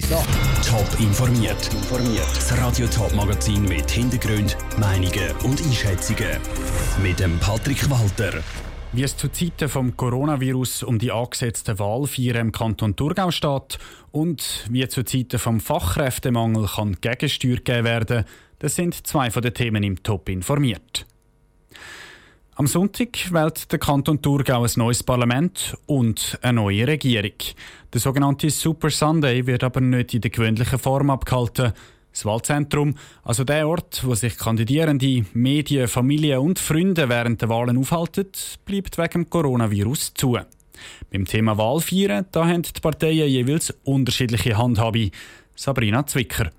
Top informiert. Das Radio Top Magazin mit Hintergrund, Meinungen und Einschätzungen mit dem Patrick Walter. Wie es zu Zeiten vom Coronavirus um die angesetzten Wahlfeiern im Kanton Thurgau steht und wie zu Zeiten vom Fachkräftemangel kann Gegensteuer gegeben werden, das sind zwei von den Themen im Top informiert. Am Sonntag wählt der Kanton Thurgau ein neues Parlament und eine neue Regierung. Der sogenannte Super Sunday wird aber nicht in der gewöhnlichen Form abgehalten. Das Wahlzentrum, also der Ort, wo sich Kandidierende, Medien, Familien und Freunde während der Wahlen aufhalten, bleibt wegen Coronavirus zu. Beim Thema Wahlfeiern da haben die Parteien jeweils unterschiedliche Handhabe. Sabrina Zwicker.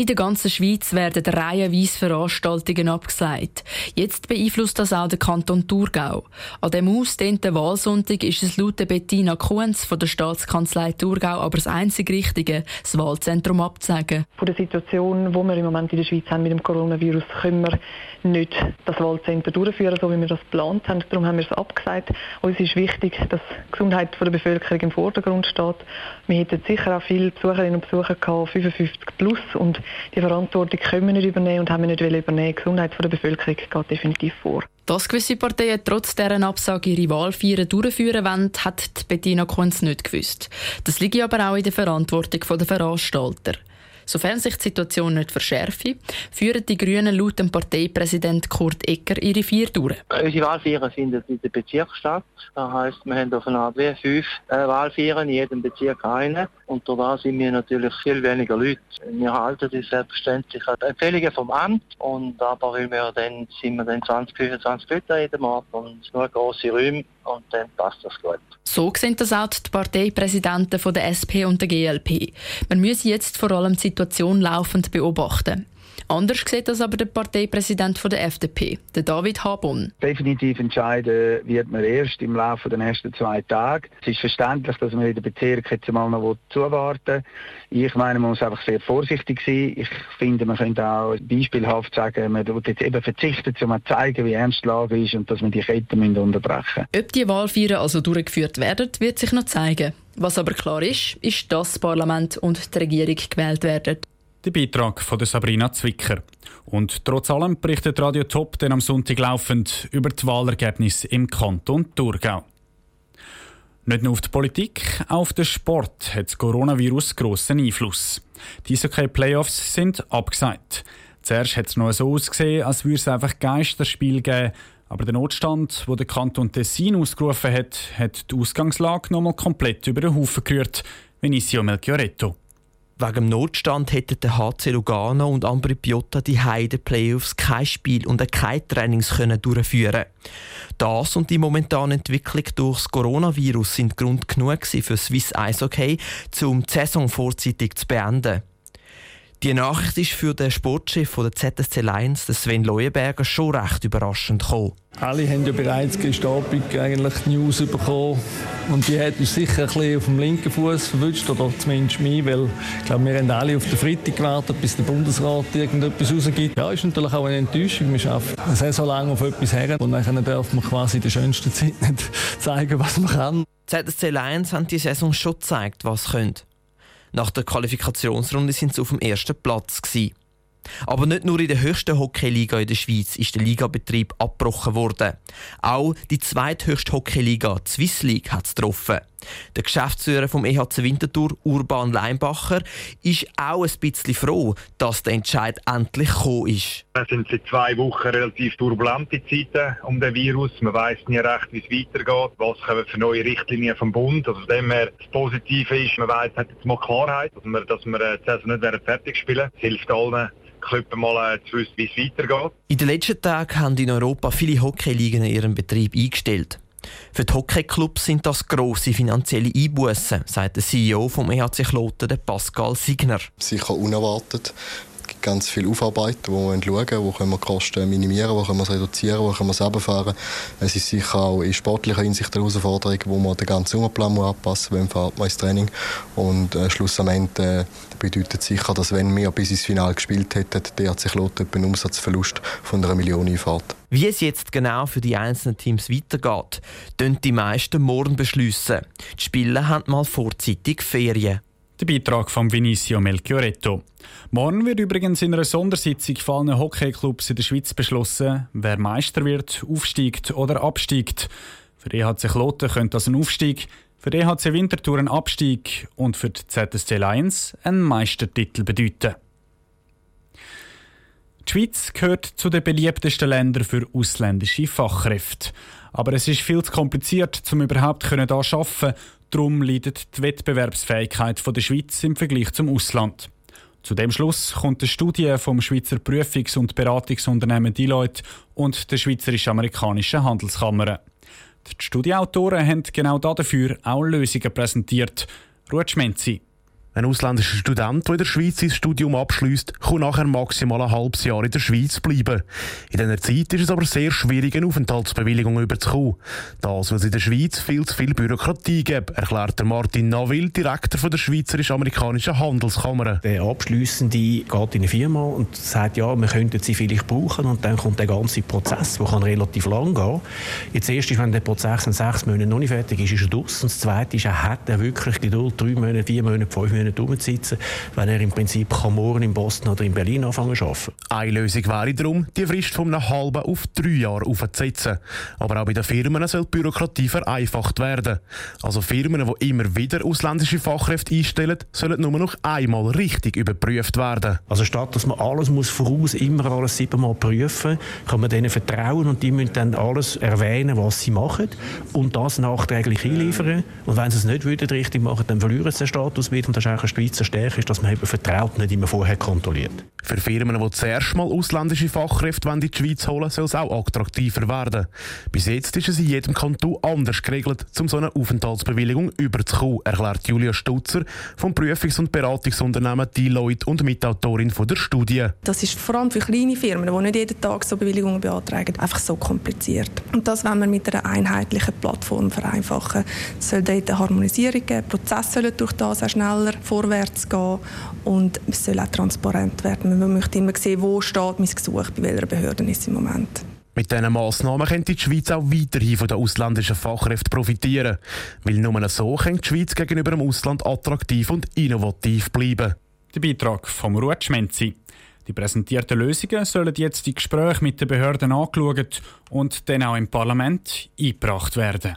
In der ganzen Schweiz werden reihenweise Veranstaltungen abgesagt. Jetzt beeinflusst das auch der Kanton Thurgau. An dem ausdehnten Wahlsonntag ist es laut Bettina Kuhns von der Staatskanzlei Thurgau aber das einzig Richtige, das Wahlzentrum abzusagen. Von der Situation, die wir im Moment in der Schweiz haben mit dem Coronavirus, können wir nicht das Wahlzentrum durchführen, so wie wir das geplant haben. Darum haben wir es abgesagt. Uns ist wichtig, dass die Gesundheit der Bevölkerung im Vordergrund steht. Wir hätten sicher auch viele Besucherinnen und Besucher gehabt, 55 plus, und die Verantwortung können wir nicht übernehmen und haben wir nicht übernehmen. Die Gesundheit der Bevölkerung geht definitiv vor. Dass gewisse Parteien trotz deren Absage ihre Wahlfeiern durchführen wollen, hat Bettina Kunz nicht gewusst. Das liegt aber auch in der Verantwortung der Veranstalter. Sofern sich die Situation nicht verschärfe, führen die Grünen laut dem Parteipräsident Kurt Ecker ihre vier durch. Unsere Wahlfeiern finden in der Bezirksstadt. Das heisst, wir haben auf einer wie fünf äh, Wahlfeiern, in jedem Bezirk eine. Und da sind wir natürlich viel weniger Leute. Wir halten uns selbstverständlich an Empfehlungen vom Amt. Und aber weil wir dann, sind wir dann 20, 25 Leute an jedem Ort und nur grosse Räume und dann passt das gut. So sehen das auch die Parteipräsidenten der SP und der GLP. Man müsse jetzt vor allem die Situation laufend beobachten. Anders sieht das aber der Parteipräsident von der FDP, der David Habon. Definitiv entscheiden wird man erst im Laufe der nächsten zwei Tage. Es ist verständlich, dass man in den Bezirk jetzt mal noch zuwarten will. Ich meine, man muss einfach sehr vorsichtig sein. Ich finde, man könnte auch beispielhaft sagen, man wird jetzt eben verzichten, um zu zeigen, wie ernst die Lage ist und dass man die Ketten unterbrechen müssen. Ob die Wahlfeiern also durchgeführt werden, wird sich noch zeigen. Was aber klar ist, ist, dass das Parlament und die Regierung gewählt werden. Der Beitrag von Sabrina Zwicker. Und trotz allem berichtet Radio Top dann am Sonntag laufend über die Wahlergebnisse im Kanton Thurgau. Nicht nur auf die Politik, auch auf den Sport hat das Coronavirus grossen Einfluss. Die Eishockey-Playoffs sind abgesagt. Zuerst hat es noch so ausgesehen, als würde es einfach Geisterspiel geben, aber der Notstand, wo der Kanton Tessin ausgerufen hat, hat die Ausgangslage nochmal komplett über den Haufen gerührt. Vinicio Melchioretto. Wegen Notstand hätten der HC Lugano und Ambri Piotta die Heide Playoffs kein Spiel und kein Trainings können durchführen. Das und die momentane Entwicklung durch das Coronavirus sind Grund genug für Swiss Eishockey, um die Saison vorzeitig zu beenden. Die Nachricht ist für den Sportchef der ZSC Lions, Sven Leuenberger, schon recht überraschend gekommen. Alle haben ja bereits gestern Abend eigentlich die News bekommen und die hat uns sicher ein bisschen auf dem linken Fuß verwünscht, oder zumindest mich, weil ich glaube, wir haben alle auf den Freitag gewartet, bis der Bundesrat irgendetwas rausgibt. Ja, ist natürlich auch eine Enttäuschung. Wir arbeiten eine Saison lang auf etwas her und dann darf man quasi in der schönsten Zeit nicht zeigen, was man kann. Die ZSC Lions haben die Saison schon gezeigt, was können. Nach der Qualifikationsrunde sind sie auf dem ersten Platz. Gewesen. Aber nicht nur in der höchsten Hockeyliga in der Schweiz ist der Ligabetrieb abgebrochen worden. Auch die zweithöchste Hockeyliga, die Swiss League, hat es getroffen. Der Geschäftsführer vom EHC Winterthur, Urban Leinbacher, ist auch ein bisschen froh, dass der Entscheid endlich gekommen ist. Es sind seit zwei Wochen relativ turbulente Zeiten um den Virus. Man weiß nie recht, wie es weitergeht. Was kommen für neue Richtlinien vom Bund? Also dem her das Positive ist, man weiß, hat jetzt mal Klarheit, dass wir, dass wir die Saison nicht fertig spielen. Das hilft allen Club mal äh, zu wissen, wie es weitergeht. In den letzten Tagen haben in Europa viele Hockeyligen ihren Betrieb eingestellt. Für die Hockeyclubs sind das grosse finanzielle Einbußen, sagt der CEO vom EHC Kloten, Pascal Signer. Sicher unerwartet ganz viel aufarbeiten, wo wir schauen, wo können wir Kosten minimieren, wo können wir es reduzieren, wo können wir es runterfahren. Es ist sicher auch in sportlicher Hinsicht eine Herausforderung, wo man den ganzen Sommerplan anpassen muss, wenn man ins Training. Und äh, schlussendlich äh, bedeutet sicher, dass wenn wir bis ins Finale gespielt hätten, der sich Lot einen Umsatzverlust von einer Million einfährt. Wie es jetzt genau für die einzelnen Teams weitergeht, können die meisten morgen beschließen. Die Spieler haben mal vorzeitig Ferien. Der Beitrag von Vinicio Melchioretto. Morgen wird übrigens in einer Sondersitzung von allen Hockeyclubs in der Schweiz beschlossen, wer Meister wird, aufsteigt oder absteigt. Für EHC Kloten könnte das ein Aufstieg, für EHC Winterthur ein Abstieg und für die ZSC Lions ein Meistertitel bedeuten. Die Schweiz gehört zu den beliebtesten Ländern für ausländische Fachkräfte. Aber es ist viel zu kompliziert, um überhaupt hier zu arbeiten. Darum leidet die Wettbewerbsfähigkeit der Schweiz im Vergleich zum Ausland. Zu dem Schluss kommt eine Studie vom Schweizer Prüfungs- und Beratungsunternehmen Deloitte und der Schweizerisch-Amerikanischen Handelskammer. Die Studieautoren haben genau dafür auch Lösungen präsentiert. Ruhe Schmenzi. Ein ausländischer Student, der in der Schweiz sein Studium abschließt, kann nachher maximal ein halbes Jahr in der Schweiz bleiben. In dieser Zeit ist es aber sehr schwierig, eine Aufenthaltsbewilligung überzukommen. Das, weil es in der Schweiz viel zu viel Bürokratie gibt, erklärt Martin Navil, Direktor der Schweizerisch-Amerikanischen Handelskammer. Der Abschliessende geht in eine Firma und sagt, ja, wir könnten sie vielleicht brauchen und dann kommt der ganze Prozess, der kann relativ lang gehen. Jetzt erst ist, wenn der Prozess in sechs Monaten noch nicht fertig ist, ist er draus. Und das Zweite ist, er hat wirklich Geduld, drei Monate, vier Monate, fünf Monate nicht rumsitzen, wenn er im Prinzip kann morgen in Boston oder in Berlin anfangen zu arbeiten. Eine Lösung wäre darum, die Frist von einem halben auf drei Jahre aufzusetzen. Aber auch bei den Firmen soll die Bürokratie vereinfacht werden. Also Firmen, die immer wieder ausländische Fachkräfte einstellen, sollen nur noch einmal richtig überprüft werden. Also statt dass man alles muss voraus immer alles siebenmal prüfen, kann man denen vertrauen und die müssen dann alles erwähnen, was sie machen und das nachträglich einliefern. Und wenn sie es nicht richtig machen, dann verlieren sie den Status wieder und das eigentlich eine Schweizer Stärke, ist, dass man eben vertraut, nicht immer vorher kontrolliert. Für Firmen, die zuerst mal ausländische Fachkräfte in die Schweiz holen soll es auch attraktiver werden. Bis jetzt ist es in jedem Kanton anders geregelt, um so eine Aufenthaltsbewilligung überzukommen, erklärt Julia Stutzer vom Prüfungs- und Beratungsunternehmen Deloitte und Mitautorin von der Studie. Das ist vor allem für kleine Firmen, die nicht jeden Tag so Bewilligungen beantragen, einfach so kompliziert. Und das wollen wir mit einer einheitlichen Plattform vereinfachen. Es soll dort eine Harmonisierung geben, Prozesse sollen durch das auch schneller vorwärts gehen und es soll auch transparent werden. Man möchte immer sehen, wo steht mein Gesuch, bei welcher Behörde ist im Moment. Mit diesen Massnahmen könnte die Schweiz auch weiterhin von den ausländischen Fachkräften profitieren. Weil nur so kann die Schweiz gegenüber dem Ausland attraktiv und innovativ bleiben. Der Beitrag vom Ruth Schmenzi. Die präsentierten Lösungen sollen jetzt in Gespräche mit den Behörden angeschaut und dann auch im Parlament eingebracht werden.